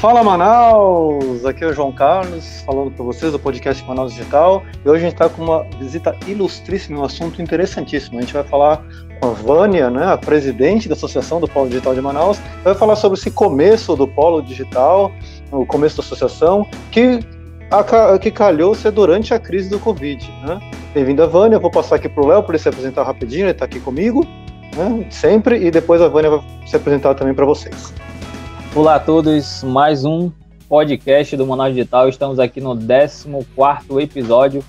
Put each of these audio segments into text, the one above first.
Fala Manaus! Aqui é o João Carlos, falando para vocês do podcast Manaus Digital. E hoje a gente está com uma visita ilustríssima, um assunto interessantíssimo. A gente vai falar com a Vânia, né, a presidente da Associação do Polo Digital de Manaus, vai falar sobre esse começo do Polo Digital, o começo da associação, que, a, que calhou ser durante a crise do Covid. Né? Bem-vinda, Vânia. Vou passar aqui para o Léo para ele se apresentar rapidinho, ele está aqui comigo, né, sempre, e depois a Vânia vai se apresentar também para vocês. Olá a todos, mais um podcast do Manaus Digital. Estamos aqui no 14 episódio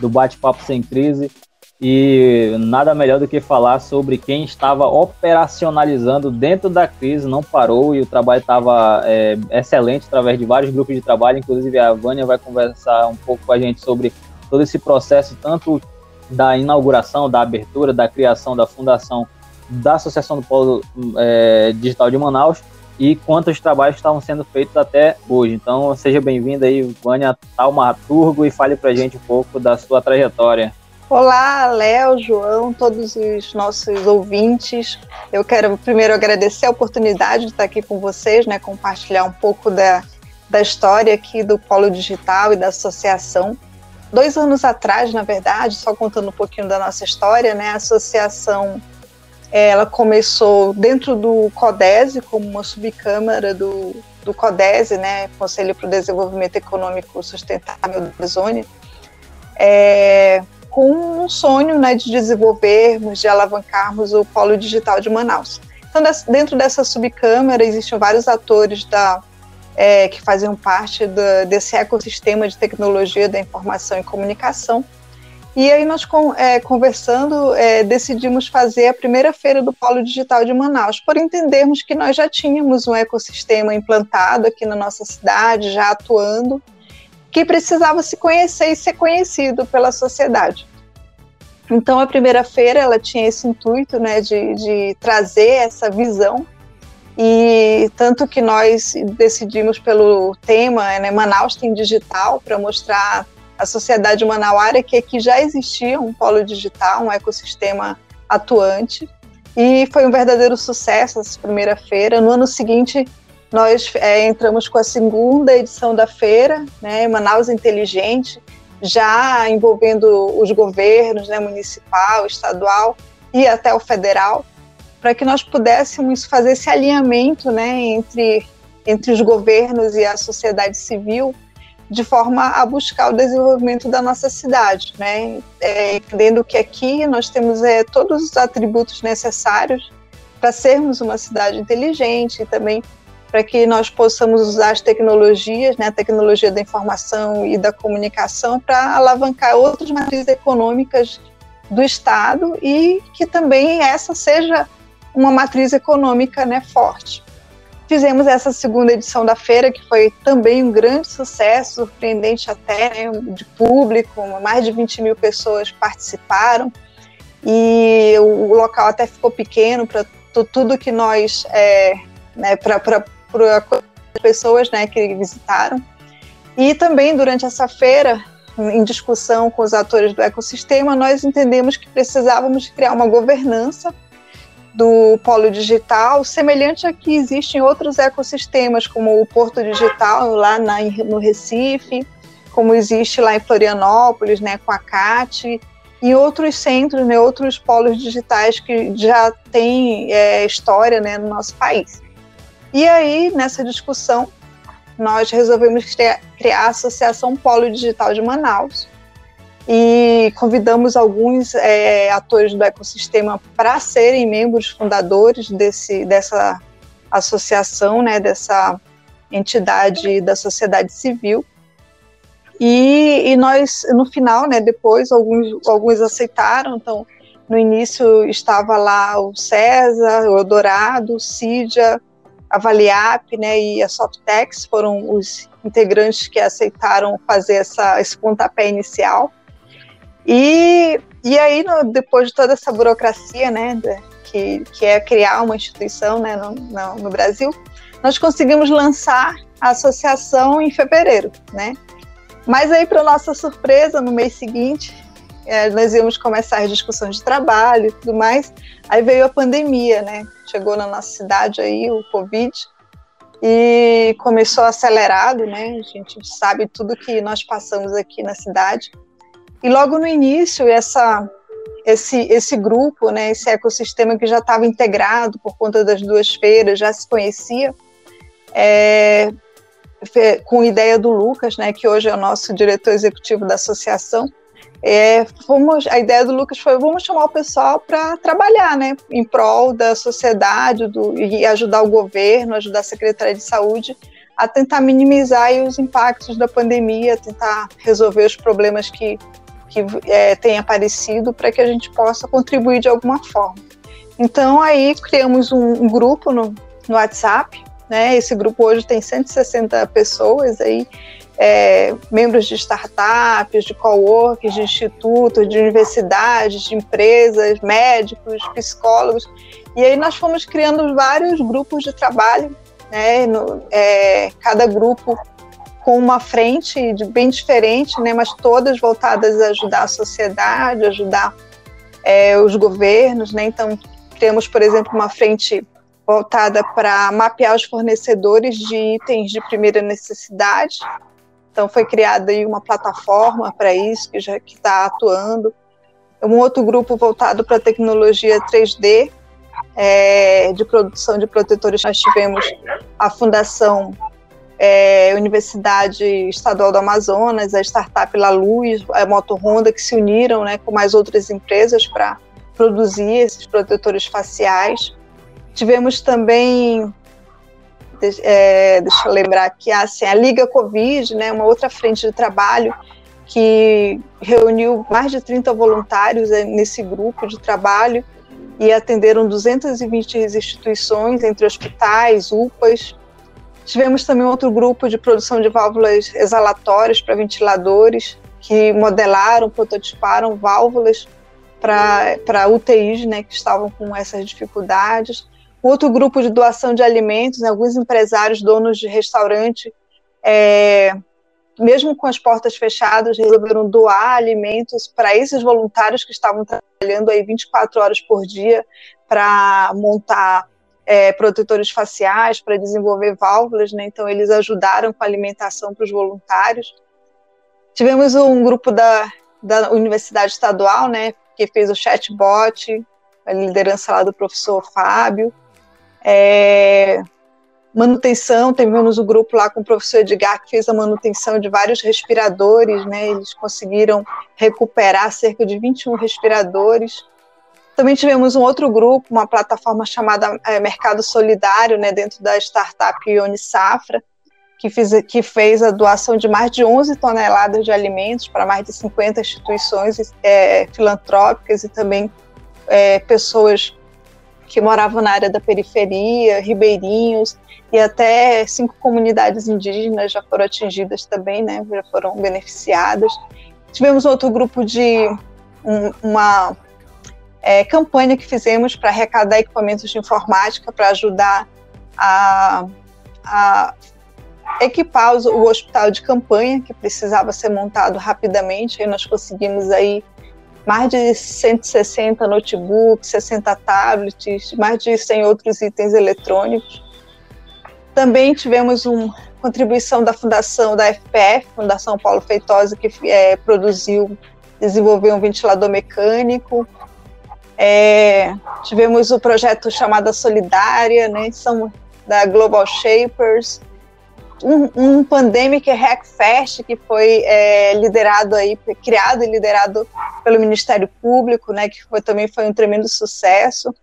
do Bate-Papo Sem Crise e nada melhor do que falar sobre quem estava operacionalizando dentro da crise, não parou e o trabalho estava é, excelente através de vários grupos de trabalho. Inclusive, a Vânia vai conversar um pouco com a gente sobre todo esse processo, tanto da inauguração, da abertura, da criação da fundação da Associação do Polo é, Digital de Manaus e quantos trabalhos estavam sendo feitos até hoje. Então, seja bem-vinda aí, Vânia Talmaturgo, e fale para a gente um pouco da sua trajetória. Olá, Léo, João, todos os nossos ouvintes. Eu quero primeiro agradecer a oportunidade de estar aqui com vocês, né, compartilhar um pouco da, da história aqui do Polo Digital e da associação. Dois anos atrás, na verdade, só contando um pouquinho da nossa história, né, a associação ela começou dentro do CODESE, como uma subcâmara do, do CODESE, né, Conselho para o Desenvolvimento Econômico Sustentável da Zona, é, com um sonho né, de desenvolvermos, de alavancarmos o polo digital de Manaus. Então, dentro dessa subcâmara, existiam vários atores da, é, que faziam parte da, desse ecossistema de tecnologia da informação e comunicação, e aí nós, é, conversando, é, decidimos fazer a primeira feira do Polo Digital de Manaus, por entendermos que nós já tínhamos um ecossistema implantado aqui na nossa cidade, já atuando, que precisava se conhecer e ser conhecido pela sociedade. Então a primeira feira ela tinha esse intuito, né, de, de trazer essa visão e tanto que nós decidimos pelo tema, né, Manaus tem digital para mostrar a Sociedade Manauara, que aqui já existia um polo digital, um ecossistema atuante, e foi um verdadeiro sucesso essa primeira feira. No ano seguinte, nós é, entramos com a segunda edição da feira, né, Manaus Inteligente, já envolvendo os governos, né, municipal, estadual e até o federal, para que nós pudéssemos fazer esse alinhamento né, entre, entre os governos e a sociedade civil de forma a buscar o desenvolvimento da nossa cidade, né? É, entendendo que aqui nós temos é, todos os atributos necessários para sermos uma cidade inteligente e também para que nós possamos usar as tecnologias, né, a tecnologia da informação e da comunicação para alavancar outras matrizes econômicas do Estado e que também essa seja uma matriz econômica né, forte. Fizemos essa segunda edição da feira, que foi também um grande sucesso, surpreendente até, né, de público, mais de 20 mil pessoas participaram, e o, local até ficou pequeno para tudo que nós, é, né, para pessoas né, que visitaram. E também durante essa feira, em discussão com os atores do ecossistema, nós entendemos que precisávamos criar uma governança do polo digital, semelhante a que existe em outros ecossistemas, como o Porto Digital lá na, no Recife, como existe lá em Florianópolis, né, com a CAT, e outros centros, né, outros polos digitais que já têm é, história né, no nosso país. E aí, nessa discussão, nós resolvemos criar, criar a Associação Polo Digital de Manaus, e convidamos alguns é, atores do ecossistema para serem membros fundadores desse, dessa associação, né, dessa entidade da sociedade civil. E, e nós, no final, né, depois, alguns, alguns aceitaram, então, no início estava lá o César, o Eldorado, o Cidia, a Valiap né, e a Softex foram os integrantes que aceitaram fazer essa, esse pontapé inicial. E, e aí, no, depois de toda essa burocracia, né, que, que é criar uma instituição né, no, no, no Brasil, nós conseguimos lançar a associação em fevereiro, né? Mas aí, para nossa surpresa, no mês seguinte, é, nós íamos começar as discussões de trabalho e tudo mais. Aí veio a pandemia, né? Chegou na nossa cidade aí o Covid. e começou acelerado, né? A gente sabe tudo que nós passamos aqui na cidade. E logo no início, essa, esse, esse grupo, né, esse ecossistema que já estava integrado por conta das duas feiras, já se conhecia, é, com ideia do Lucas, né, que hoje é o nosso diretor executivo da associação, é, fomos, a ideia do Lucas foi vamos chamar o pessoal para trabalhar, né, em prol da sociedade do, e ajudar o governo, ajudar a Secretaria de Saúde a tentar minimizar os impactos da pandemia, tentar resolver os problemas que, que é, têm aparecido para que a gente possa contribuir de alguma forma. Então aí criamos um, um grupo no, no WhatsApp, né? Esse grupo hoje tem 160 pessoas aí é, membros de startups, de coworks, de institutos, de universidades, de empresas, médicos, psicólogos. E aí nós fomos criando vários grupos de trabalho, né, no, é, cada grupo com uma frente bem diferente, né, mas todas voltadas a ajudar a sociedade, ajudar é, os governos. Né, então, temos, por exemplo, uma frente voltada para mapear os fornecedores de itens de primeira necessidade, então foi criada aí uma plataforma para isso que já está atuando. Um outro grupo voltado para tecnologia 3D é, de produção de protetores. Nós tivemos a Fundação é, Universidade Estadual do Amazonas, a startup La Luz, a Moto Honda, que se uniram né, com mais outras empresas para produzir esses protetores faciais. Tivemos também é, deixa eu lembrar que assim, a Liga Covid, né, uma outra frente de trabalho que reuniu mais de 30 voluntários é, nesse grupo de trabalho e atenderam 220 instituições, entre hospitais, UPAs. Tivemos também outro grupo de produção de válvulas exalatórias para ventiladores, que modelaram, prototiparam válvulas para UTIs né, que estavam com essas dificuldades. Outro grupo de doação de alimentos, né, alguns empresários, donos de restaurante, é, mesmo com as portas fechadas, resolveram doar alimentos para esses voluntários que estavam trabalhando aí 24 horas por dia para montar é, protetores faciais, para desenvolver válvulas, né? Então eles ajudaram com a alimentação para os voluntários. Tivemos um grupo da, da Universidade Estadual, né, que fez o chatbot, a liderança lá do professor Fábio. É, manutenção, tivemos um grupo lá com o professor Edgar que fez a manutenção de vários respiradores, né? Eles conseguiram recuperar cerca de 21 respiradores. Também tivemos um outro grupo, uma plataforma chamada é, Mercado Solidário, né, dentro da startup Unisafra, que, fiz, que fez a doação de mais de 11 toneladas de alimentos para mais de 50 instituições é, filantrópicas e também é, pessoas que moravam na área da periferia, ribeirinhos, e até cinco comunidades indígenas já foram atingidas também, né, já foram beneficiadas. Tivemos outro grupo de um, uma é, campanha que fizemos para arrecadar equipamentos de informática para ajudar a, a equipar o hospital de campanha que precisava ser montado rapidamente. Aí nós conseguimos aí mais de 160 notebooks, 60 tablets, mais de 100 outros itens eletrônicos. Também tivemos uma contribuição da fundação da FPF, Fundação Paulo Feitosa, que é, produziu, desenvolveu um ventilador mecânico. É, tivemos o projeto chamado Solidária, né, são da Global Shapers, um, um Pandemic Hackfest que foi é, liderado aí, criado e liderado pelo Ministério Público, né, que foi, também foi um tremendo sucesso.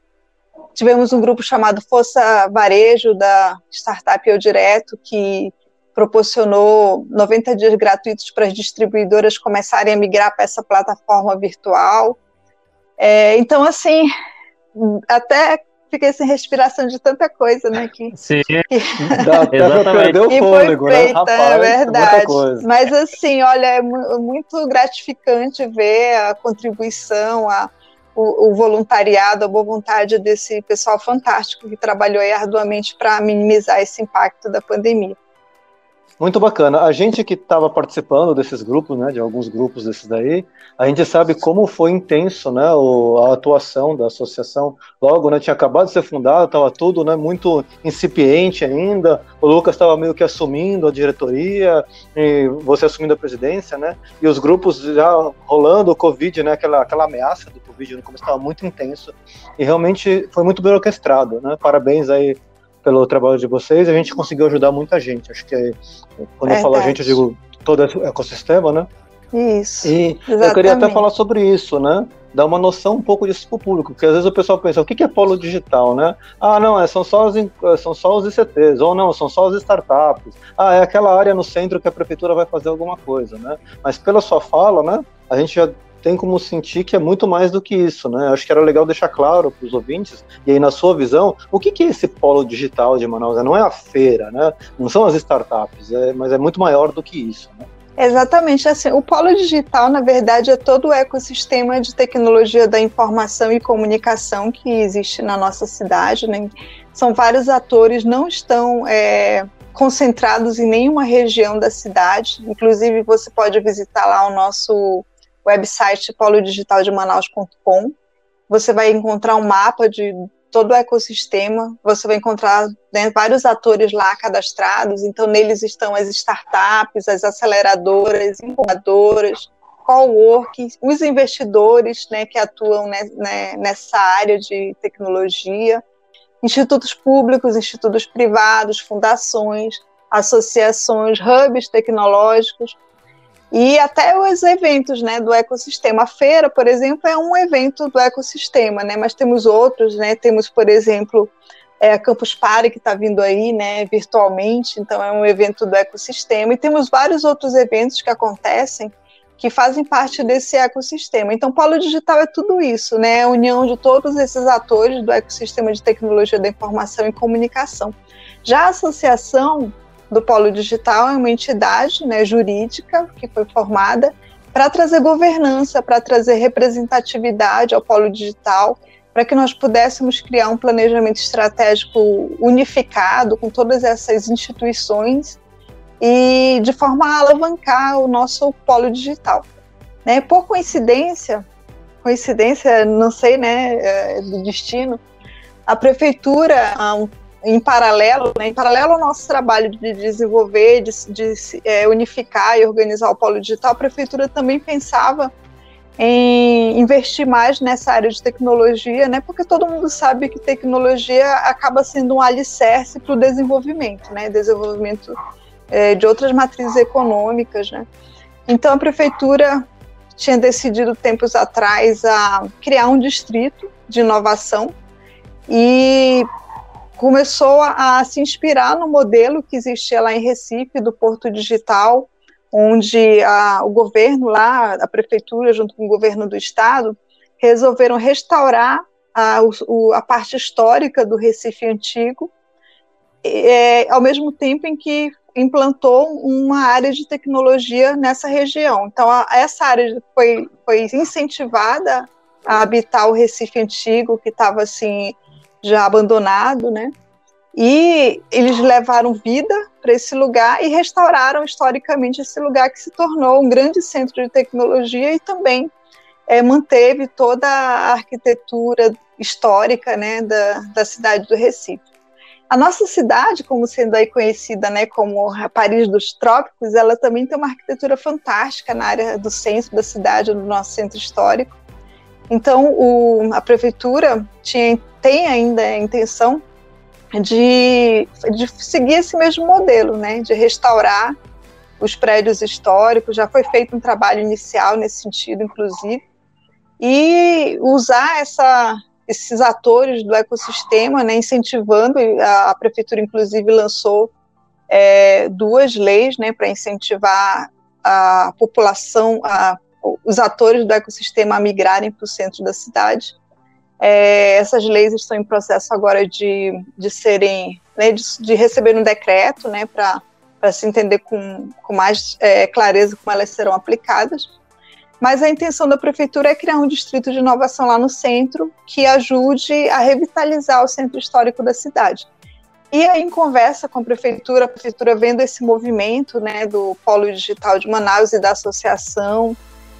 Tivemos um grupo chamado Força Varejo da startup Eu Direto, que proporcionou 90 dias gratuitos para as distribuidoras começarem a migrar para essa plataforma virtual. É, então, assim, até fiquei sem respiração de tanta coisa, né? Que, Sim, que, exatamente. o fôlego, foi feita, né? Rapaz, é verdade. Mas assim, olha, é muito gratificante ver a contribuição, a, o, o, voluntariado, a boa vontade desse pessoal fantástico que trabalhou arduamente para minimizar esse impacto da pandemia. Muito bacana. A gente que estava participando desses grupos, né, de alguns grupos desses daí, a gente sabe como foi intenso, né, o, a atuação da associação. Logo, né, tinha acabado de ser fundada, estava tudo, né, muito incipiente ainda. O Lucas estava meio que assumindo a diretoria, e você assumindo a presidência, né, e os grupos já rolando o Covid, né, aquela, aquela ameaça do Covid no começo estava muito intenso e realmente foi muito bem orquestrado, né. Parabéns aí pelo trabalho de vocês, a gente conseguiu ajudar muita gente. Acho que quando eu falo a gente, eu digo todo o ecossistema, né? Isso. E exatamente. eu queria até falar sobre isso, né? Dar uma noção um pouco disso para o público, porque às vezes o pessoal pensa, o que é polo digital, né? Ah, não, é, são, só os, são só os ICTs, ou não, são só as startups. Ah, é aquela área no centro que a prefeitura vai fazer alguma coisa, né? Mas pela sua fala, né? A gente já tem como sentir que é muito mais do que isso, né? Acho que era legal deixar claro para os ouvintes, e aí na sua visão, o que, que é esse polo digital de Manaus? Não é a feira, né? Não são as startups, é, mas é muito maior do que isso, né? Exatamente assim. O polo digital, na verdade, é todo o ecossistema de tecnologia da informação e comunicação que existe na nossa cidade. Né? São vários atores, não estão é, concentrados em nenhuma região da cidade. Inclusive, você pode visitar lá o nosso website polodigitaldeManaus.com. Você vai encontrar um mapa de todo o ecossistema, você vai encontrar né, vários atores lá cadastrados, então neles estão as startups, as aceleradoras, incubadoras, coworking, os investidores né, que atuam né, nessa área de tecnologia, institutos públicos, institutos privados, fundações, associações, hubs tecnológicos, e até os eventos né, do ecossistema. A feira, por exemplo, é um evento do ecossistema, né, mas temos outros, né, temos, por exemplo, é, a Campus Party, que está vindo aí né, virtualmente, então é um evento do ecossistema, e temos vários outros eventos que acontecem que fazem parte desse ecossistema. Então, Polo Digital é tudo isso, né? A união de todos esses atores do ecossistema de tecnologia da informação e comunicação. Já a associação do Polo Digital é uma entidade né, jurídica que foi formada para trazer governança, para trazer representatividade ao Polo Digital, para que nós pudéssemos criar um planejamento estratégico unificado com todas essas instituições e de forma a alavancar o nosso Polo Digital. Né, por coincidência, coincidência, não sei, né, é, do destino, a prefeitura, há um em paralelo, né, em paralelo ao nosso trabalho de desenvolver, de, de é, unificar e organizar o polo digital, a prefeitura também pensava em investir mais nessa área de tecnologia, né, porque todo mundo sabe que tecnologia acaba sendo um alicerce para o desenvolvimento, né, desenvolvimento é, de outras matrizes econômicas, né. Então a prefeitura tinha decidido tempos atrás a criar um distrito de inovação e começou a, a, se inspirar no modelo que existia lá em Recife, do Porto Digital, onde a, o governo lá, a prefeitura, junto com o governo do estado, resolveram restaurar a, o, a parte histórica do Recife antigo, é, ao mesmo tempo em que implantou uma área de tecnologia nessa região. Então, essa área foi, foi incentivada a habitar o Recife antigo, que estava assim já abandonado, né? E eles levaram vida para esse lugar e restauraram historicamente esse lugar que se tornou um grande centro de tecnologia e também é, manteve toda a arquitetura histórica né, da, da cidade do Recife. A nossa cidade, como sendo aí conhecida né, como a Paris dos Trópicos, ela também tem uma arquitetura fantástica na área do centro da cidade, no nosso centro histórico. Então, o, a prefeitura tinha, tem ainda a intenção de, de seguir esse mesmo modelo, né, de restaurar os prédios históricos. Já foi feito um trabalho inicial nesse sentido, inclusive, e usar essa, esses atores do ecossistema, né, incentivando, a, a prefeitura inclusive lançou é, duas leis né, para incentivar a população, a os atores do ecossistema a migrarem para o centro da cidade. É, essas leis estão em processo agora de, de serem, né, de, de, receber um decreto, né, para se entender com, com mais é, clareza como elas serão aplicadas. Mas a intenção da prefeitura é criar um distrito de inovação lá no centro que ajude a revitalizar o centro histórico da cidade. E aí, em conversa com a prefeitura, a prefeitura vendo esse movimento né, do Polo Digital de Manaus e da associação,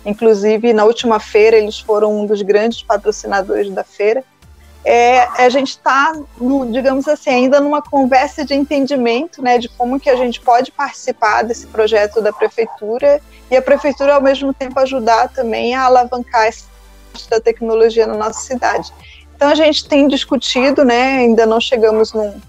inclusive na última feira eles foram um dos grandes patrocinadores da feira, é, a gente está, digamos assim, ainda numa conversa de entendimento né, de como que a gente pode participar desse projeto da prefeitura e a prefeitura, ao mesmo tempo, ajudar também a alavancar essa da tecnologia na nossa cidade. Então, a gente tem discutido, né, ainda não chegamos num,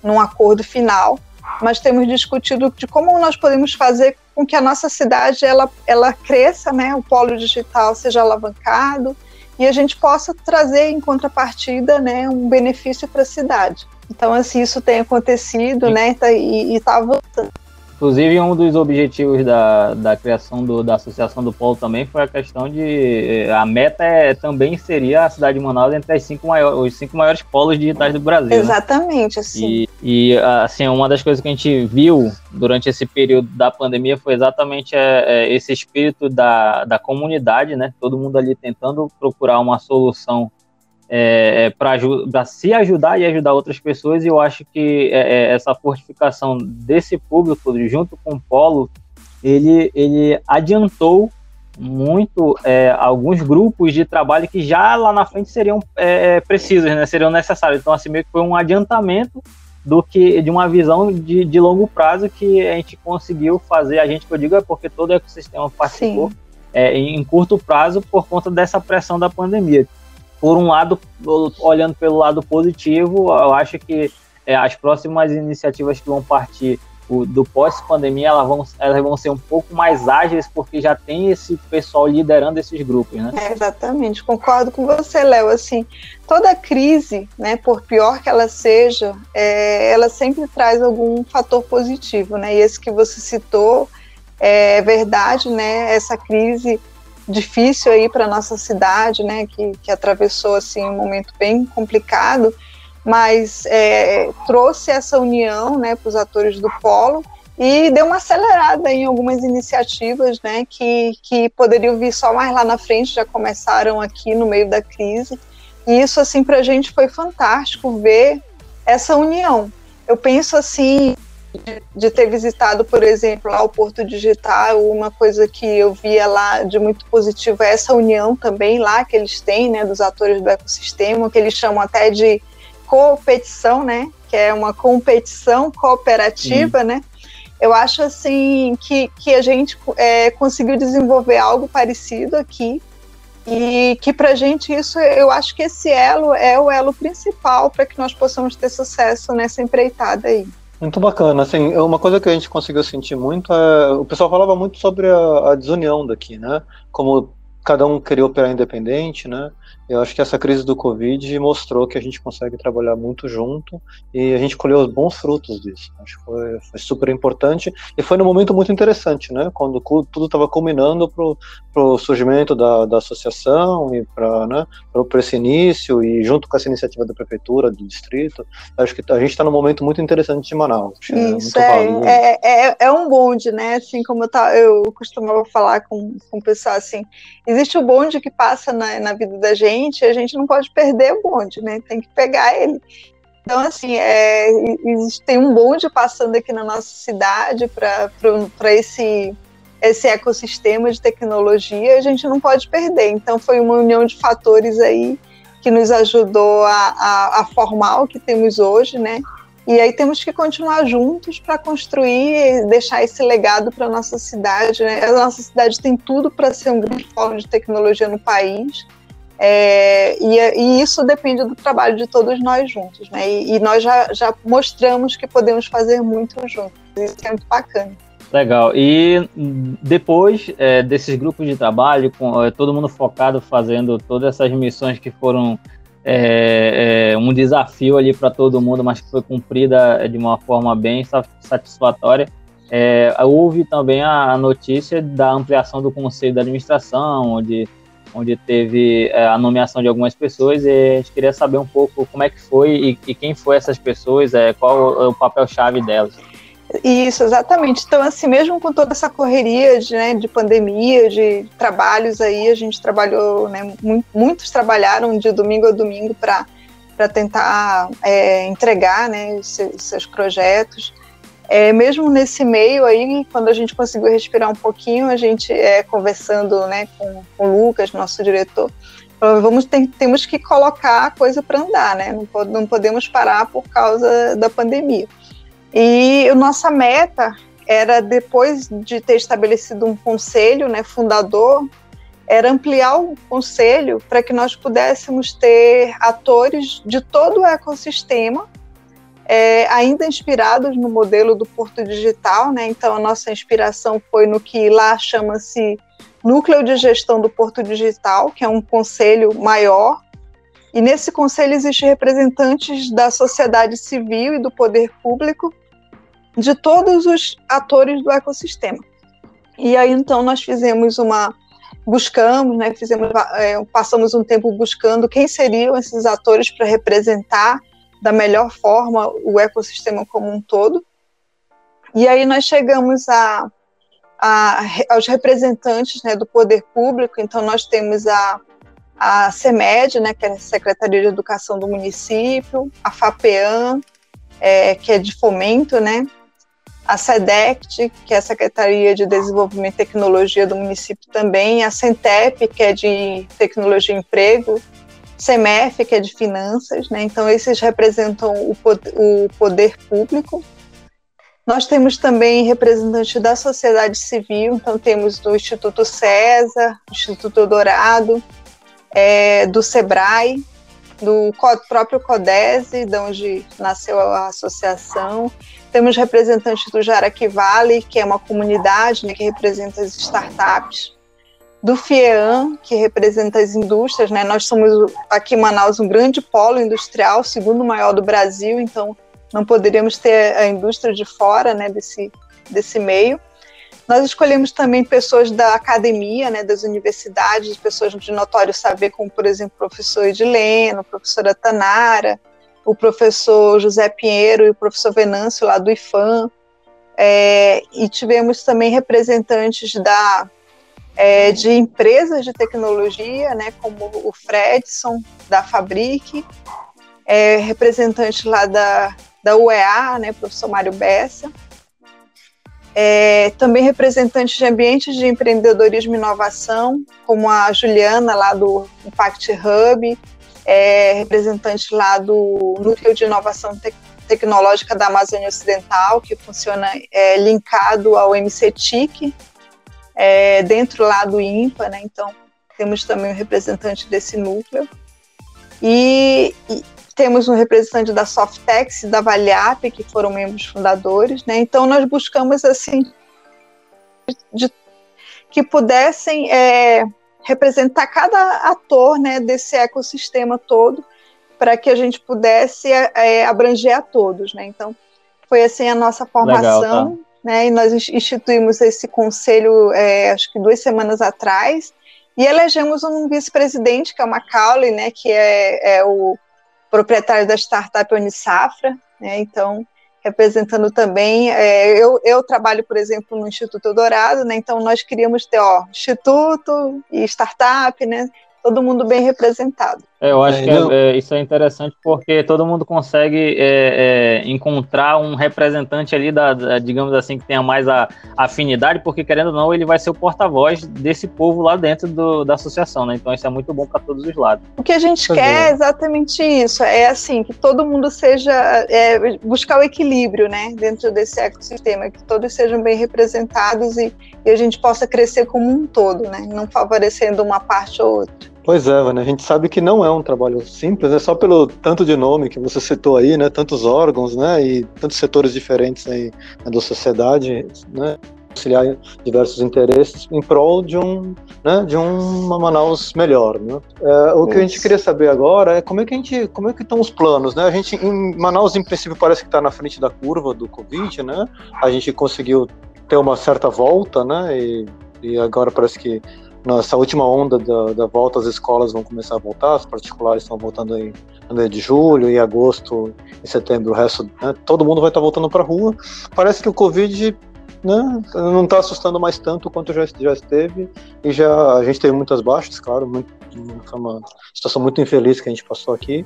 num acordo final, mas temos discutido de como nós podemos fazer com que a nossa cidade ela, ela cresça, né, o polo digital seja alavancado e a gente possa trazer em contrapartida, né, um benefício para a cidade. Então, assim, isso tem acontecido, né, tá, e está avançando. Inclusive, um dos objetivos da, da criação do, da Associação do Polo também foi a questão de. Eh, a meta é também seria a cidade de Manaus entre as cinco maiores, os cinco maiores polos digitais do Brasil. Né? Exatamente, né? assim. E, e, assim, uma das coisas que a gente viu durante esse período da pandemia foi exatamente é, é, esse espírito da, da comunidade, né? Todo mundo ali tentando procurar uma solução é, é para se ajudar e ajudar outras pessoas, e eu acho que é, é, essa fortificação desse público, junto com o Polo, ele, ele adiantou muito é, alguns grupos de trabalho que já lá na frente seriam é, precisos, né, seriam necessários. Então, assim, meio que foi um adiantamento do que de uma visão de, de longo prazo que a gente conseguiu fazer. A gente que eu digo é porque todo o ecossistema participou em curto prazo por conta dessa pressão da pandemia por um lado, olhando pelo lado positivo, eu acho que é, as próximas iniciativas que vão partir o, do pós-pandemia, elas vão, elas vão ser um pouco mais ágeis, porque já tem esse pessoal liderando esses grupos, né? É, exatamente, concordo com você, Léo. Assim, toda crise, né, por pior que ela seja, é, ela sempre traz algum fator positivo, né? E esse que você citou é verdade, né? Essa crise difícil aí para nossa cidade, né, que, que atravessou assim um momento bem complicado, mas é, trouxe essa união, né, para os atores do polo e deu uma acelerada em algumas iniciativas, né, que, que poderiam vir só mais lá na frente, já começaram aqui no meio da crise. E isso assim para a gente foi fantástico ver essa união. Eu penso assim de, ter visitado, por exemplo, lá o Porto Digital, uma coisa que eu via lá de muito positivo é essa união também lá que eles têm, né, dos atores do ecossistema, que eles chamam até de competição, né, que é uma competição cooperativa, né. Eu acho assim que, que a gente é, conseguiu desenvolver algo parecido aqui e que para a gente isso, eu acho que esse elo é o elo principal para que nós possamos ter sucesso nessa empreitada aí. Muito bacana, assim, uma coisa que a gente conseguiu sentir muito é, o pessoal falava muito sobre a, a desunião daqui, né, como cada um queria operar independente, né, eu acho que essa crise do Covid mostrou que a gente consegue trabalhar muito junto e a gente colheu os bons frutos disso. Acho que foi, foi super importante e foi num momento muito interessante, né? Quando tudo estava culminando para o surgimento da, da associação e para né, esse início e junto com essa iniciativa da prefeitura, do distrito. Acho que a gente está num momento muito interessante de Manaus. É Isso, é, é, é, é, um bonde, né? Assim como eu, tá, eu costumava falar com, com o pessoal, assim, existe o bonde que passa na, na vida da gente gente, a gente não pode perder o bonde, né? Tem que pegar ele. Então, assim, é, tem um bonde passando aqui na nossa cidade para esse, esse ecossistema de tecnologia, a gente não pode perder. Então, foi uma união de fatores aí que nos ajudou a, a, a formar o que temos hoje, né? E aí temos que continuar juntos para construir e deixar esse legado para a nossa cidade. Né? A nossa cidade tem tudo para ser um grande polo de tecnologia no país. É, e, e, isso depende do trabalho de todos nós juntos, né? E, e, nós já, já mostramos que podemos fazer muito juntos. Isso é muito bacana. Legal. E depois é, desses grupos de trabalho, com é, todo mundo focado fazendo todas essas missões que foram é, é um desafio ali para todo mundo, mas que foi cumprida de uma forma bem satisfatória. É, houve também a notícia da ampliação do conselho da administração, onde onde teve é, a nomeação de algumas pessoas e a gente queria saber um pouco como é que foi e, e quem foi essas pessoas, é, qual o, o papel-chave delas. Isso, exatamente. Então, assim, mesmo com toda essa correria de, né, de pandemia, de trabalhos aí, a gente trabalhou, né, muitos trabalharam de domingo a domingo para tentar é, entregar né, os seus projetos. É, mesmo nesse meio aí, quando a gente conseguiu respirar um pouquinho, a gente é, conversando né, com, com o Lucas, nosso diretor, vamos tem, temos que colocar a coisa para andar, né? Não, não podemos parar por causa da pandemia. E a nossa meta era depois de ter estabelecido um conselho, né, fundador, era ampliar o conselho para que nós pudéssemos ter atores de todo o ecossistema é, ainda inspirados no modelo do Porto Digital, né? Então a nossa inspiração foi no que lá chama-se Núcleo de Gestão do Porto Digital, que é um conselho maior. E nesse conselho existem representantes da sociedade civil e do poder público, de todos os atores do ecossistema. E aí então nós fizemos uma buscamos, né, fizemos, é, passamos um tempo buscando quem seriam esses atores para representar da melhor forma o ecossistema como um todo. E aí nós chegamos a, a aos representantes né, do poder público, então nós temos a, a CEMED, né, que é a Secretaria de Educação do município, a FAPEAM, é, que é de fomento, né, a SEDECT, que é a Secretaria de Desenvolvimento e Tecnologia do município também, a CENTEP, que é de Tecnologia e Emprego, CEMEF, que é de finanças, né? Então, esses representam o poder, o poder público. Nós temos também representantes da sociedade civil, então temos do Instituto César, Instituto Dourado, é, do SEBRAE, do próprio CODESE, de onde nasceu a associação. Temos representantes do Jaraqui Valley, que é uma comunidade né, que representa as startups do FIEAM, que representa as indústrias, né? Nós somos aqui em Manaus um grande polo industrial, segundo maior do Brasil, então não poderíamos ter a indústria de fora, né, desse desse meio. Nós escolhemos também pessoas da academia, né, das universidades, pessoas de notório saber, como por exemplo o professor Edileno, a professora Tanara, o professor José Pinheiro e o professor Venâncio lá do IFAM. É, e tivemos também representantes da é, de empresas de tecnologia, né, como o Fredson, da Fabric, é, representante lá da, da UEA, né, professor Mário Bessa, é, também representantes de ambientes de empreendedorismo e inovação, como a Juliana, lá do Impact Hub, é, representante lá do Núcleo de Inovação Te Tecnológica da Amazônia Ocidental, que funciona é, linkado ao MCTIC, é, dentro lá do INPA, né? Então, temos também um representante desse núcleo. E, e temos um representante da Softex e da Valiap, que foram membros fundadores, né? Então, nós buscamos, assim, de, que pudessem é, representar cada ator né, desse ecossistema todo, para que a gente pudesse é, abranger a todos, né? Então, foi assim a nossa formação. Legal, tá? Né? E nós instituímos esse conselho, é, acho que duas semanas atrás, e elegemos um vice-presidente, que é o Macaulay, né? Que é, é o proprietário da startup Unisafra, né? Então, representando também, é, eu, eu trabalho, por exemplo, no Instituto Dourado, né? Então, nós queríamos ter, ó, instituto e startup, né? todo mundo bem representado. É, eu acho é, que é, é, isso é interessante porque todo mundo consegue é, é, encontrar um representante ali da, da, digamos assim, que tenha mais a, afinidade, porque querendo ou não, ele vai ser o porta-voz desse povo lá dentro do, da associação, né? Então isso é muito bom para todos os lados. O que a gente pois quer é. é exatamente isso, é assim, que todo mundo seja, é, buscar o equilíbrio, né, dentro desse ecossistema, que todos sejam bem representados e, e a gente possa crescer como um todo, né, não favorecendo uma parte ou outra. Pois é, Vânia, a gente sabe que não é um trabalho simples, é só pelo tanto de nome que você citou aí, né, tantos órgãos, né, e tantos setores diferentes aí né, da sociedade, né, auxiliar diversos interesses em prol de um, né, de uma Manaus melhor, né. É, o que a gente queria saber agora é como é que a gente, como é que estão os planos, né, a gente, em Manaus, em princípio, parece que está na frente da curva do Covid, né, a gente conseguiu ter uma certa volta, né, e, e agora parece que nessa última onda da, da, volta as escolas vão começar a voltar, as particulares estão voltando em, em de julho, em agosto, em setembro, o resto, né, todo mundo vai estar voltando para a rua. Parece que o Covid né, não está assustando mais tanto quanto já, já esteve, e já a gente teve muitas baixas, claro, muito, Foi uma situação muito infeliz que a gente passou aqui,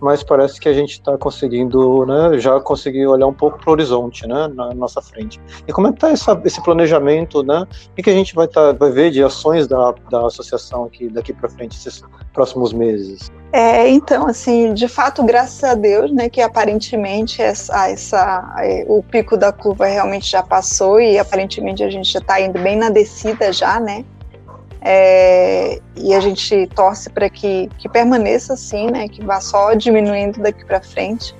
mas parece que a gente está conseguindo, né, já conseguir olhar um pouco para o horizonte, né, na nossa frente. E como é que está esse planejamento, né? O que a gente vai, tá, vai ver de ações da, da associação aqui daqui para frente, esses próximos meses? É, então, assim, de fato, graças a Deus, né, que aparentemente essa, essa, é, o pico da curva realmente já passou e aparentemente a gente já está indo bem na descida já, né? É, e a gente torce para que, que permaneça assim, né? Que vá só diminuindo daqui para frente.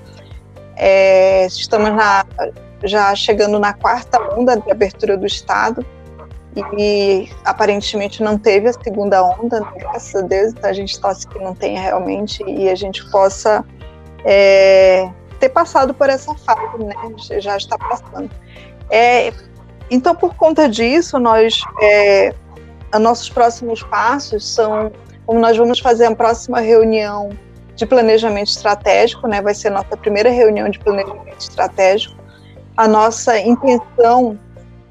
É, estamos na, já chegando na quarta onda de abertura do estado e aparentemente não teve a segunda onda, né, graças a Deus, então a gente torce que não tenha realmente e a gente possa é, ter passado por essa fase, né? Já está passando. É, então, por conta disso, nós é, nossos próximos passos são como nós vamos fazer a próxima reunião de planejamento estratégico, né? Vai ser a nossa primeira reunião de planejamento estratégico. A nossa intenção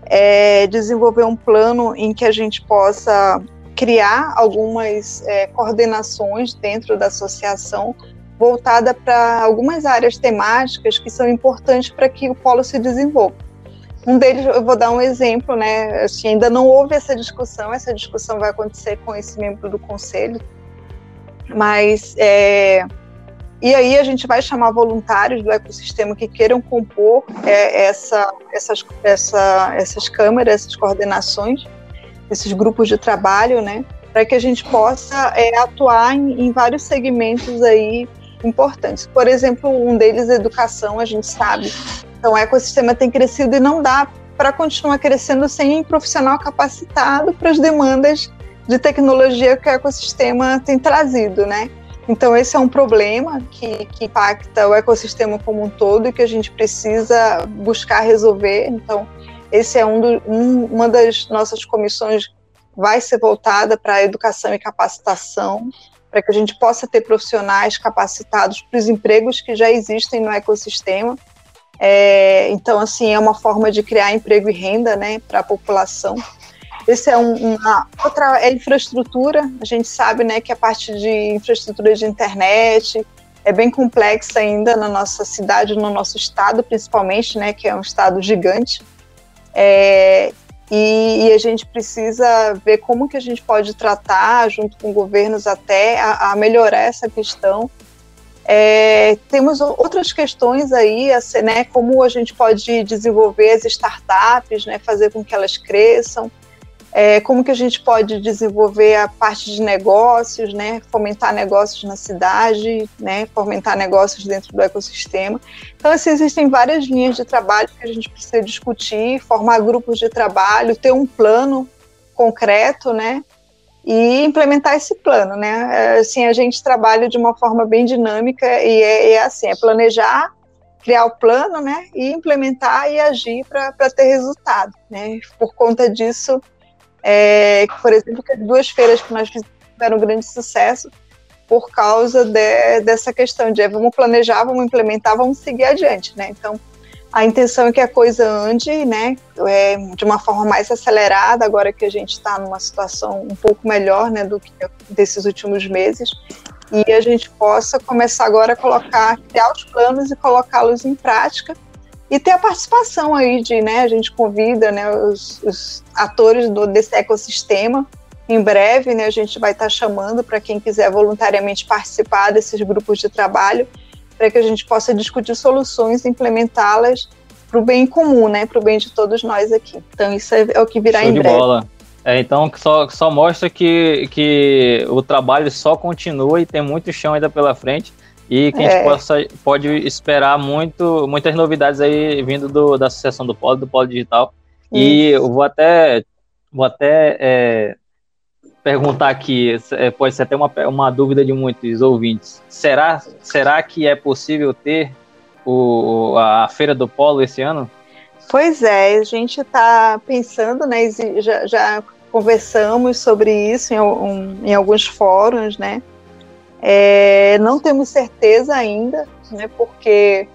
é desenvolver um plano em que a gente possa criar algumas é, coordenações dentro da associação voltada para algumas áreas temáticas que são importantes para que o polo se desenvolva. Um deles, eu vou dar um exemplo, né? Assim, ainda não houve essa discussão, essa discussão vai acontecer com esse membro do conselho, mas é, e aí a gente vai chamar voluntários do ecossistema que queiram compor é, essa, essas, essa, essas câmeras, essas coordenações, esses grupos de trabalho, né? Para que a gente possa é, atuar em, em vários segmentos aí importantes. Por exemplo, um deles é educação, a gente sabe então, o ecossistema tem crescido e não dá para continuar crescendo sem profissional capacitado para as demandas de tecnologia que o ecossistema tem trazido, né? Então, esse é um problema que, que impacta o ecossistema como um todo e que a gente precisa buscar resolver. Então, esse é um, do, um uma das nossas comissões vai ser voltada para a educação e capacitação, para que a gente possa ter profissionais capacitados para os empregos que já existem no ecossistema é, então, assim, é uma forma de criar emprego e renda né, para a população. Esse é um, uma outra é infraestrutura. A gente sabe né, que a parte de infraestrutura de internet é bem complexa ainda na nossa cidade, no nosso estado, principalmente, né, que é um estado gigante. É, e, e, a gente precisa ver como que a gente pode tratar, junto com governos até, a, a melhorar essa questão é, temos outras questões aí, assim, né, como a gente pode desenvolver as startups, né, fazer com que elas cresçam, é, como que a gente pode desenvolver a parte de negócios, né, fomentar negócios na cidade, né, fomentar negócios dentro do ecossistema. Então, assim, existem várias linhas de trabalho que a gente precisa discutir, formar grupos de trabalho, ter um plano concreto, né, e implementar esse plano, né? É, assim, a gente trabalha de uma forma bem dinâmica e é, é assim, é planejar, criar o plano, né? E implementar e agir para ter resultado, né? Por conta disso, é, por exemplo, que as duas feiras que nós fizemos tiveram um grande sucesso por causa de, dessa questão de é, vamos planejar, vamos implementar, vamos seguir adiante, né? Então, a intenção é que a coisa ande, né, é, de uma forma mais acelerada, agora que a gente está numa situação um pouco melhor, né, do que desses últimos meses, e a gente possa começar agora a colocar, criar os planos e colocá-los em prática, e ter a participação aí de, né, a gente convida, né, os, os atores do, desse ecossistema, em breve, né, a gente vai estar tá chamando para quem quiser voluntariamente participar desses grupos de trabalho, para que a gente possa discutir soluções e implementá-las para o bem comum, né, para o bem de todos nós aqui. Então isso é, é o que virá Show em breve. Bola. É, então só, só mostra que, que o trabalho só continua e tem muito chão ainda pela frente e que a gente é. possa, pode esperar muito, muitas novidades aí vindo do, da Associação do Polo, do Polo Digital. E eu vou até, vou até é, perguntar aqui, pode ser até uma, uma dúvida de muitos ouvintes. Será, será que é possível ter o, a Feira do Polo esse ano? Pois é, a gente está pensando, né? Já, já, conversamos sobre isso em, um, em alguns fóruns, né? É, não temos certeza ainda, né? Porque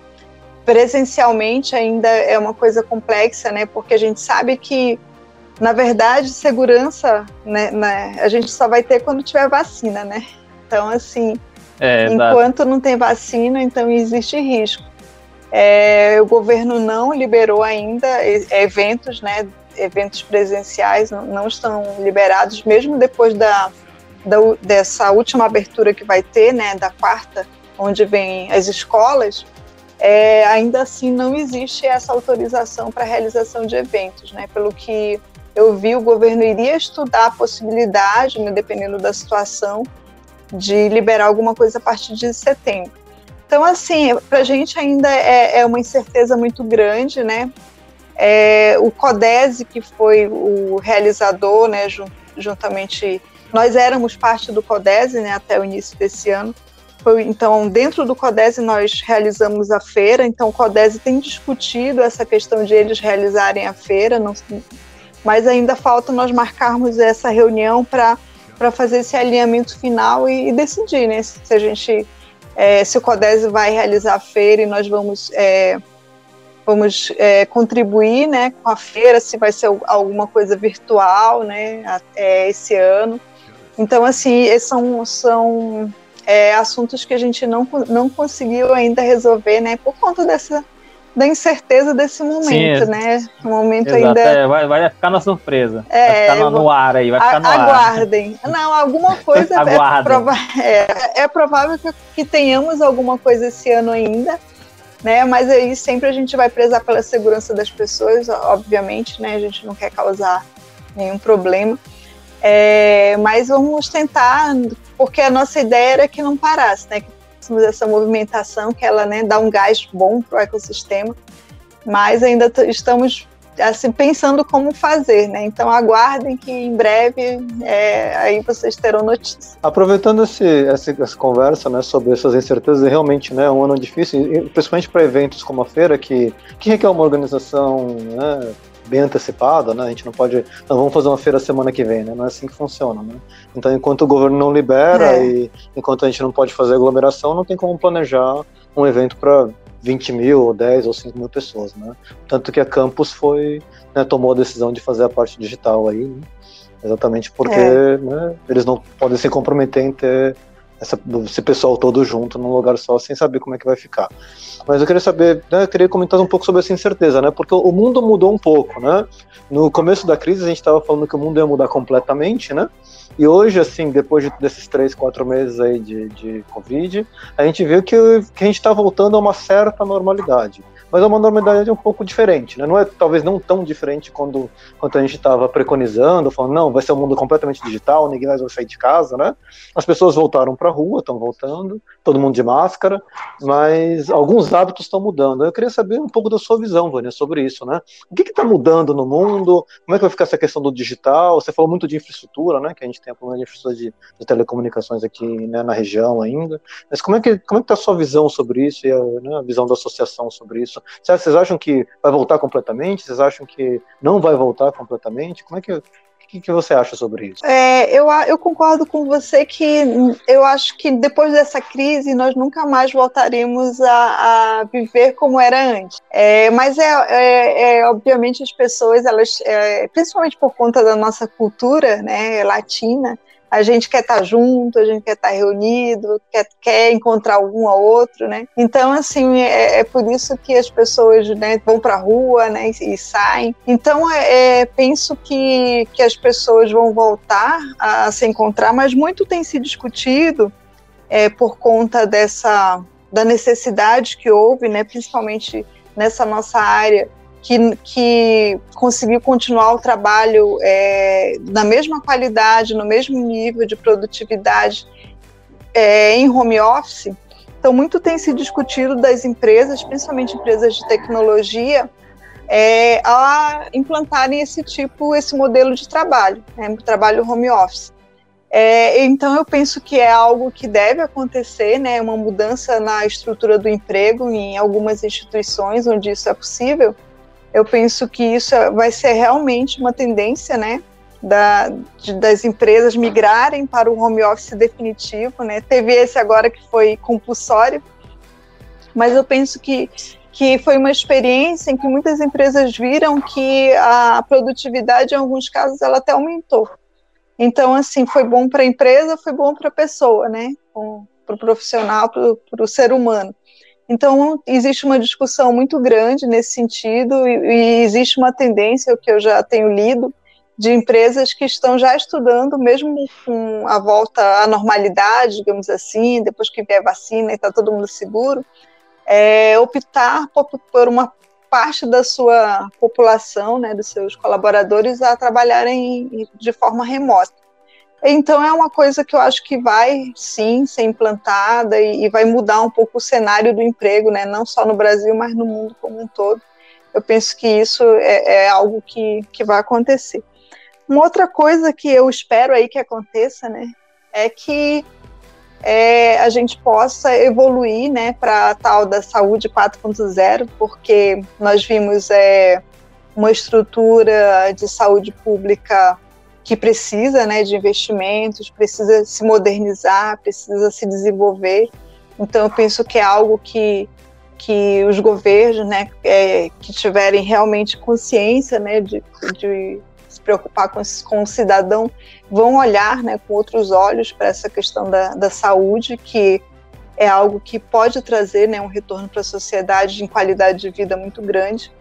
presencialmente ainda é uma coisa complexa, né? Porque a gente sabe que na verdade, segurança, né, né, a gente só vai ter quando tiver vacina, né? Então, assim, é, enquanto não tem vacina, então existe risco. É, o governo não liberou ainda eventos, né? Eventos presenciais não, não estão liberados, mesmo depois da, da, dessa última abertura que vai ter, né? Da quarta, onde vem as escolas é, ainda assim não existe essa autorização para realização de eventos, né? Pelo que eu vi, o governo iria estudar a possibilidade, né, dependendo da situação, de liberar alguma coisa a partir de setembro. Então, assim, para a gente ainda é, é, uma incerteza muito grande, né? É, o CODESE, que foi o realizador, né, juntamente, nós éramos parte do CODESE, né, até o início desse ano, então, dentro do CODESE nós realizamos a feira, então o CODESE tem discutido essa questão de eles realizarem a feira, não, mas ainda falta nós marcarmos essa reunião para fazer esse alinhamento final e, e, decidir né, se a gente, é, se o CODESE vai realizar a feira e nós vamos, é, vamos é, contribuir né, com a feira, se vai ser alguma coisa virtual né, é, esse ano. Então, assim, são, são é, assuntos que a gente não, não conseguiu ainda resolver, né, por conta dessa da incerteza desse momento, Sim, né? O momento exato, ainda é, vai, vai ficar na surpresa, é, vai ficar no, no, ar aí, vai ficar no aguardem. ar. Não, alguma coisa é, prova é, é, provável que, que tenhamos alguma coisa esse ano ainda, né? Mas aí sempre a gente vai prezar pela segurança das pessoas, obviamente, né? A gente não quer causar nenhum problema. É, mas vamos tentar porque a nossa ideia era que não parasse, né? Que essa movimentação, que ela né, dá um gás bom para o ecossistema, mas ainda estamos assim pensando como fazer, né? Então aguardem que em breve é, aí vocês terão notícia. Aproveitando esse, essa, essa, conversa, né, sobre essas incertezas, realmente, né, é um ano difícil, principalmente para eventos como a feira que que requer uma organização, né, bem antecipada, né? A gente não pode, não, vamos fazer uma feira semana que vem, né? Não é assim que funciona, né? Então, enquanto o governo não libera é. e enquanto a gente não pode fazer aglomeração, não tem como planejar um evento para 20 mil, ou 10 ou 5 mil pessoas, né? Tanto que a Campus foi, né, tomou a decisão de fazer a parte digital aí, né? exatamente porque é. né, eles não podem se comprometer em ter essa, esse pessoal todo junto num lugar só sem saber como é que vai ficar. Mas eu queria saber, né, eu queria comentar um pouco sobre essa incerteza, né? Porque o mundo mudou um pouco, né? No começo da crise a gente estava falando que o mundo ia mudar completamente, né? E hoje, assim, depois de, desses três, quatro meses aí de, de Covid, a gente viu que, que a gente está voltando a uma certa normalidade mas é uma normalidade um pouco diferente, né? Não é talvez não tão diferente quando, quando a gente estava preconizando, falando, não, vai ser um mundo completamente digital, ninguém mais vai sair de casa, né? As pessoas voltaram para a rua, estão voltando, todo mundo de máscara, mas alguns hábitos estão mudando. Eu queria saber um pouco da sua visão, Vânia, sobre isso, né? O que está mudando no mundo? Como é que vai ficar essa questão do digital? Você falou muito de infraestrutura, né? Que a gente tem a problema de infraestrutura de, de telecomunicações aqui né, na região ainda. Mas como é que como é está a sua visão sobre isso e a, né, a visão da associação sobre isso? Vocês acham que vai voltar completamente? Vocês acham que não vai voltar completamente? Como é que que, que, você acha sobre isso? É, eu, eu concordo com você que eu acho que depois dessa crise nós nunca mais voltaremos a, a viver como era antes. É, mas é, é, é, obviamente as pessoas, elas, é, principalmente por conta da nossa cultura, né, latina, a gente quer estar tá junto, a gente quer estar tá reunido, quer, quer encontrar um ao outro, né? Então, assim, é, é por isso que as pessoas né, vão para a rua né, e, e, saem. Então, é, é, penso que, que as pessoas vão voltar a, a se encontrar, mas muito tem se discutido é, por conta dessa da necessidade que houve, né, principalmente nessa nossa área que, que conseguiu continuar o trabalho é, na mesma qualidade, no mesmo nível de produtividade é, em home office. Então, muito tem se discutido das empresas, principalmente empresas de tecnologia, é, a implantarem esse tipo, esse modelo de trabalho, né, trabalho home office. É, então, eu penso que é algo que deve acontecer, né, uma mudança na estrutura do emprego em algumas instituições onde isso é possível, eu penso que isso vai ser realmente uma tendência, né? Da, de, das empresas migrarem para o home office definitivo, né? Teve esse agora que foi compulsório, mas eu penso que, que foi uma experiência em que muitas empresas viram que a produtividade, em alguns casos, ela até aumentou. Então, assim, foi bom para a empresa, foi bom para a pessoa, né? Para o profissional, para o ser humano. Então, existe uma discussão muito grande nesse sentido, e, e existe uma tendência, o que eu já tenho lido, de empresas que estão já estudando, mesmo com a volta à normalidade, digamos assim, depois que vier vacina e está todo mundo seguro, é, optar por, uma parte da sua população, né, dos seus colaboradores, a trabalharem de forma remota. Então é uma coisa que eu acho que vai sim ser implantada e, e vai mudar um pouco o cenário do emprego, né, não só no Brasil, mas no mundo como um todo. Eu penso que isso é, é algo que, que vai acontecer. Uma outra coisa que eu espero aí que aconteça, né, é que é, a gente possa evoluir né, para a tal da saúde 4.0, porque nós vimos é, uma estrutura de saúde pública que precisa né, de investimentos, precisa se modernizar, precisa se desenvolver. Então, eu penso que é algo que, que os governos né, é, que tiverem realmente consciência né, de, de preocupar com, com o cidadão vão olhar né, com outros olhos para essa questão da, da saúde, que é algo que pode trazer né, um retorno para a sociedade em qualidade de vida muito grande.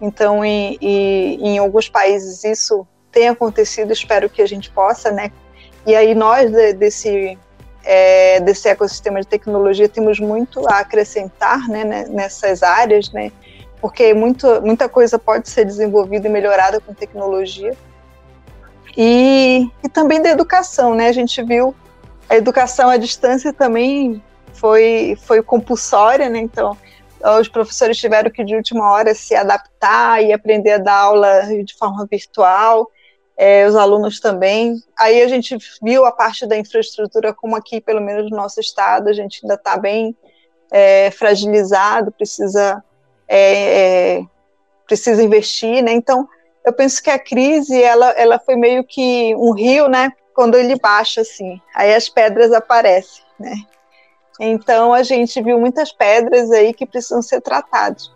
Então, em, em alguns países isso tem acontecido, espero que a gente possa, né? E aí nós desse é, desse ecossistema de tecnologia temos muito a acrescentar, né, nessas áreas, né? Porque muito, muita coisa pode ser desenvolvida e melhorada com tecnologia. E, e também da educação, né? A gente viu a educação à distância também foi, foi compulsória, né? Então, os professores tiveram que, de última hora, se adaptar e aprender a dar aula de forma virtual, é, os alunos também. Aí a gente viu a parte da infraestrutura, como aqui, pelo menos no nosso estado, a gente ainda está bem é, fragilizado, precisa, é, é, precisa investir, né? Então, eu penso que a crise ela, ela foi meio que um rio, né? Quando ele baixa assim, aí as pedras aparecem, né? Então a gente viu muitas pedras aí que precisam ser tratadas.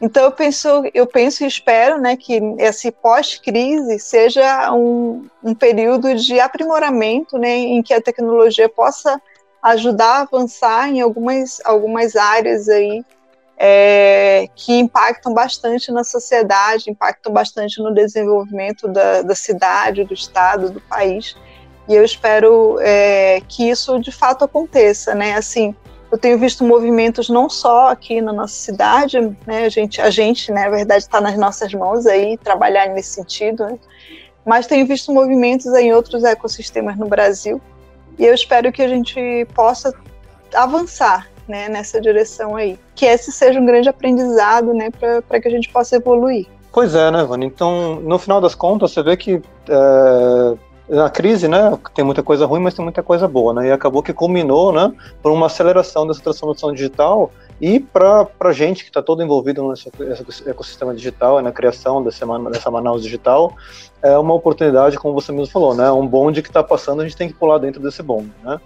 Então eu penso, eu penso e espero, né, que esse pós-crise seja um, um período de aprimoramento, né, em que a tecnologia possa ajudar a avançar em algumas algumas áreas aí é, que impactam bastante na sociedade, impactam bastante no desenvolvimento da, da cidade, do estado, do país. E eu espero é, que isso de fato aconteça, né? Assim, eu tenho visto movimentos não só aqui na nossa cidade, né? A gente, a gente, né, na verdade, está nas nossas mãos aí trabalhar nesse sentido, né? mas tenho visto movimentos em outros ecossistemas no Brasil. E eu espero que a gente possa avançar né, nessa direção aí. Que esse seja um grande aprendizado né, para que a gente possa evoluir. Pois é, né, Vani? Então, no final das contas, você vê que é, a crise, né, tem muita coisa ruim, mas tem muita coisa boa, né? E acabou que culminou, né, por uma aceleração dessa transformação digital e para a gente que está todo envolvido nesse ecossistema digital, na criação dessa, dessa Manaus Digital, é uma oportunidade, como você mesmo falou, né? Um bonde que está passando, a gente tem que pular dentro desse bonde, né?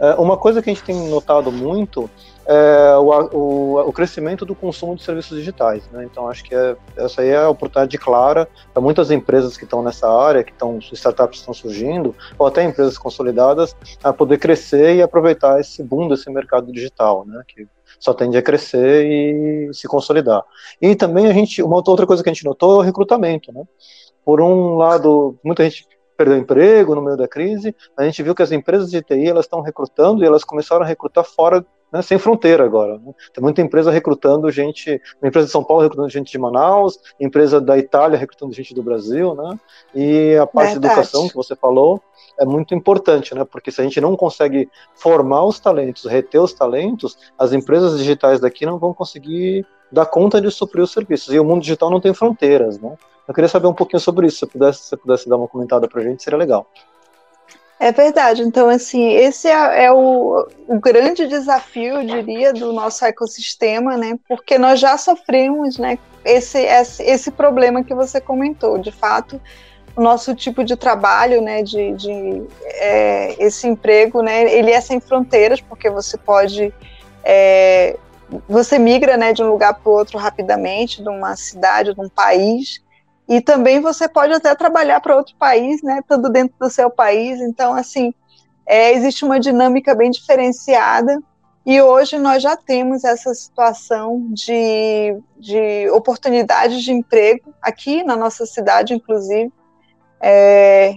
É, uma coisa que a gente tem notado muito é o, o, o crescimento do consumo de serviços digitais. Né? Então, acho que é, essa aí é a oportunidade clara para muitas empresas que estão nessa área, que estão startups estão surgindo, ou até empresas consolidadas, a poder crescer e aproveitar esse boom desse mercado digital, né? que só tende a crescer e se consolidar. E também a gente, uma outra coisa que a gente notou é o recrutamento. Né? Por um lado, muita gente perdeu emprego no meio da crise, a gente viu que as empresas de TI elas estão recrutando e elas começaram a recrutar fora, né, sem fronteira agora. Né? Tem muita empresa recrutando gente, uma empresa de São Paulo recrutando gente de Manaus, empresa da Itália recrutando gente do Brasil, né? E a parte Verdade. de educação que você falou é muito importante, né? Porque se a gente não consegue formar os talentos, reter os talentos, as empresas digitais daqui não vão conseguir dar conta de suprir os serviços. E o mundo digital não tem fronteiras, né? Eu queria saber um pouquinho sobre isso. Se você pudesse, se pudesse dar uma comentada para a gente, seria legal. É verdade. Então, assim, esse é, é o, o, grande desafio, eu diria, do nosso ecossistema, né? Porque nós já sofremos, né? Esse, esse, esse problema que você comentou. De fato, o nosso tipo de trabalho, né? De, de é, esse emprego, né? Ele é sem fronteiras, porque você pode é, você migra né, de um lugar para o outro rapidamente, de uma cidade, de um país, e também você pode até trabalhar para outro país, né, estando dentro do seu país. Então, assim, é, existe uma dinâmica bem diferenciada. E hoje nós já temos essa situação de, de oportunidades de emprego aqui na nossa cidade, inclusive, é,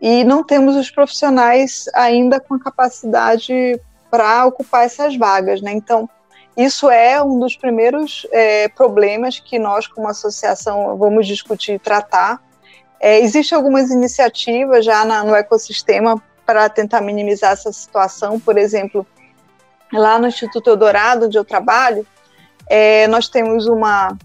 e não temos os profissionais ainda com a capacidade para ocupar essas vagas, né? Então, isso é um dos primeiros é, problemas que nós, como associação, vamos discutir e tratar. É, Existem algumas iniciativas já na, no ecossistema para tentar minimizar essa situação. Por exemplo, lá no Instituto Eldorado, onde eu trabalho, é, nós temos uma,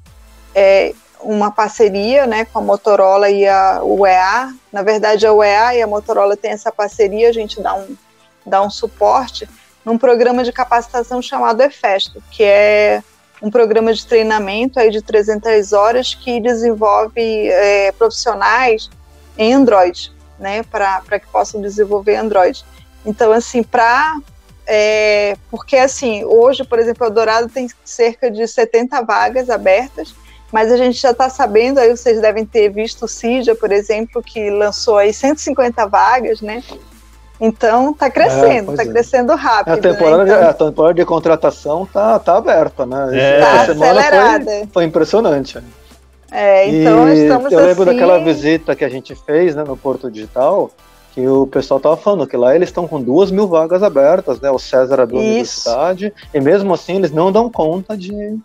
é, uma parceria né, com a Motorola e a UEA. Na verdade, a UEA e a Motorola têm essa parceria, a gente dá um, dá um suporte num programa de capacitação chamado EFESTO, que é um programa de treinamento aí de 300 horas que desenvolve é, profissionais em Android, né, para que possam desenvolver Android. Então, assim, para é, porque assim, hoje, por exemplo, o Dourado tem cerca de 70 vagas abertas, mas a gente já está sabendo, aí vocês devem ter visto o CIDA, por exemplo, que lançou aí 150 vagas, né? Então está crescendo, está é, é. crescendo rápido. A temporada, né? então, de, a temporada de contratação está tá aberta, né? É. Tá acelerada. Foi, foi, impressionante. É, então e estamos Eu lembro assim... daquela visita que a gente fez né, no Porto Digital, que o pessoal estava falando que lá eles estão com duas mil vagas abertas, né? O César é dono da cidade, e mesmo assim eles não dão conta de,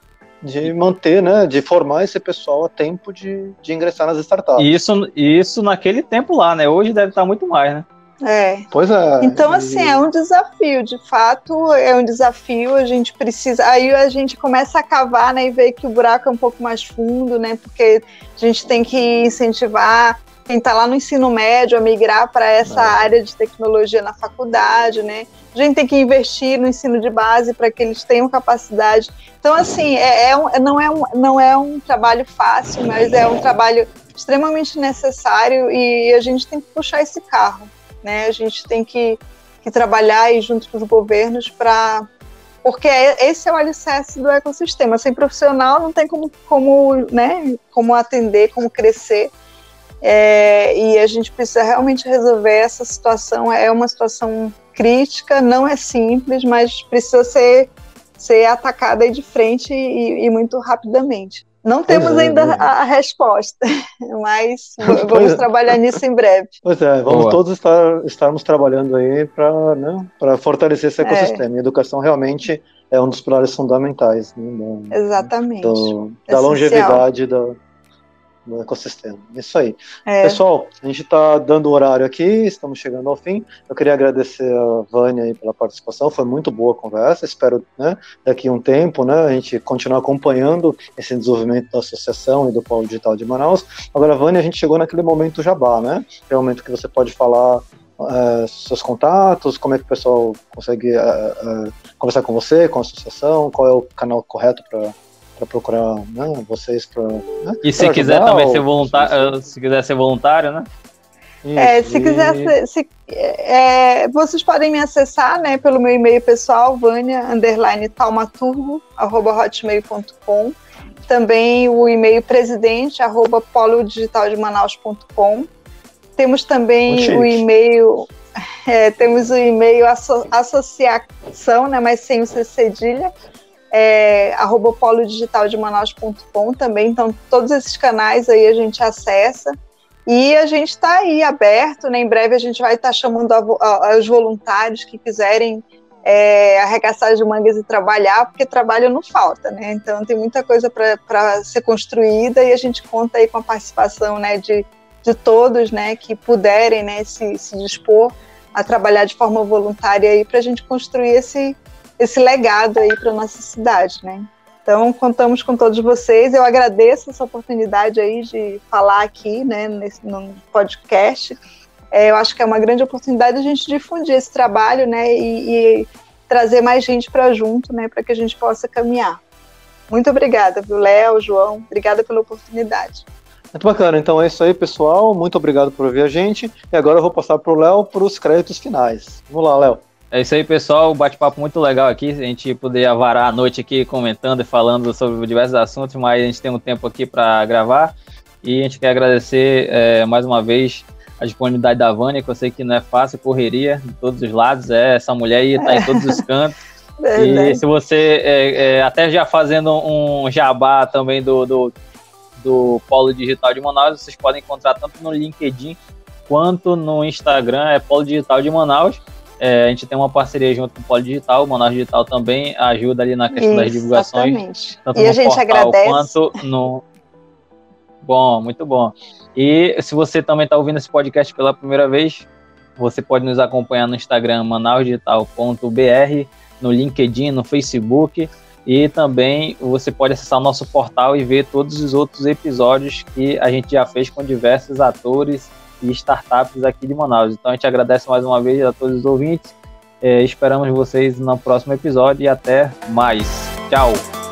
de manter, né, de formar esse pessoal a tempo de, de ingressar nas startups. Isso, isso naquele tempo lá, né? Hoje deve estar muito mais, né? É. Pois é. Então, assim, é um desafio, de fato, é um desafio, a gente precisa. Aí a gente começa a cavar, né, e ver que o buraco é um pouco mais fundo, né? Porque a gente tem que incentivar quem está lá no ensino médio a migrar para essa é. área de tecnologia na faculdade, né? A gente tem que investir no ensino de base para que eles tenham capacidade. Então, assim, é, é um, não, é um, não é um trabalho fácil, mas é um trabalho extremamente necessário e a gente tem que puxar esse carro né? A gente tem que, que trabalhar aí junto com os governos para porque é, esse é o alicerce do ecossistema. Sem profissional não tem como, como, né, como atender, como crescer. É, e a gente precisa realmente resolver essa situação. É uma situação crítica, não é simples, mas precisa ser, ser atacada de frente e, e muito rapidamente. Não temos é, ainda é. a, resposta, mas vamos é. trabalhar nisso em breve. Pois é, vamos Boa. todos estar, estarmos trabalhando aí para né, fortalecer esse ecossistema. É. E a educação realmente é um dos pilares fundamentais. Né, Exatamente. Do, da longevidade da, no ecossistema. Isso aí. É. Pessoal, a gente está dando horário aqui, estamos chegando ao fim. Eu queria agradecer a Vânia pela participação, foi muito boa a conversa. Espero, né, daqui a um tempo, né, a gente continuar acompanhando esse desenvolvimento da associação e do Polo Digital de Manaus. Agora, Vânia, a gente chegou naquele momento jabá, né? É o momento que você pode falar Uh, seus contatos, como é que o pessoal consegue uh, uh, conversar com você, com a associação, qual é o canal correto para para procurar né, vocês para. Né, e se quiser também ser voluntário, se quiser ser voluntário, né? é, se quiser, se, se é, vocês podem me acessar, né, pelo meu e-mail pessoal, vânia, underline talmaturgo, arroba hotmail.com. Também o e-mail presidente, arroba polodigitaldeManaus.com. Temos também o e-mail, é, temos o e-mail asso, associação, né, mas sem o C cedilha, é, arroba polodigitaldeManaus.com também, então todos esses canais aí a gente acessa e a gente está aí aberto, né? em breve a gente vai estar tá chamando a, a, os voluntários que quiserem é, arregaçar as mangas e trabalhar, porque trabalho não falta, né? Então tem muita coisa para ser construída e a gente conta aí com a participação né, de, de todos né, que puderem né, se, se dispor a trabalhar de forma voluntária aí para a gente construir esse, esse legado aí para nossa cidade, né? Então, contamos com todos vocês. Eu agradeço essa oportunidade aí de falar aqui, né, nesse, no podcast. É, eu acho que é uma grande oportunidade a gente difundir esse trabalho, né, e, e trazer mais gente para junto, né, para que a gente possa caminhar. Muito obrigada, viu, Léo, João. Obrigada pela oportunidade. Muito bacana. Então é isso aí, pessoal. Muito obrigado por ouvir a gente. E agora eu vou passar para o Léo para os créditos finais. Vamos lá, Léo. É isso aí, pessoal. Bate-papo muito legal aqui. A gente poderia varar a noite aqui comentando e falando sobre diversos assuntos, mas a gente tem um tempo aqui para gravar. E a gente quer agradecer é, mais uma vez a disponibilidade da Vânia, que eu sei que não é fácil, correria de todos os lados. É, essa mulher aí está em todos os cantos. e se você, é, é, até já fazendo um jabá também do, do, do Polo Digital de Manaus, vocês podem encontrar tanto no LinkedIn quanto no Instagram, é Polo Digital de Manaus. É, a gente tem uma parceria junto com o Polo Digital, o Manaus Digital também ajuda ali na questão das divulgações. Tanto e a gente agradece. Quanto no. Bom, muito bom. E se você também está ouvindo esse podcast pela primeira vez, você pode nos acompanhar no Instagram manausdigital.br, no LinkedIn, no Facebook e também você pode acessar o nosso portal e ver todos os outros episódios que a gente já fez com diversos atores e startups aqui de Manaus. Então a gente agradece mais uma vez a todos os ouvintes. É, esperamos vocês no próximo episódio e até mais. Tchau!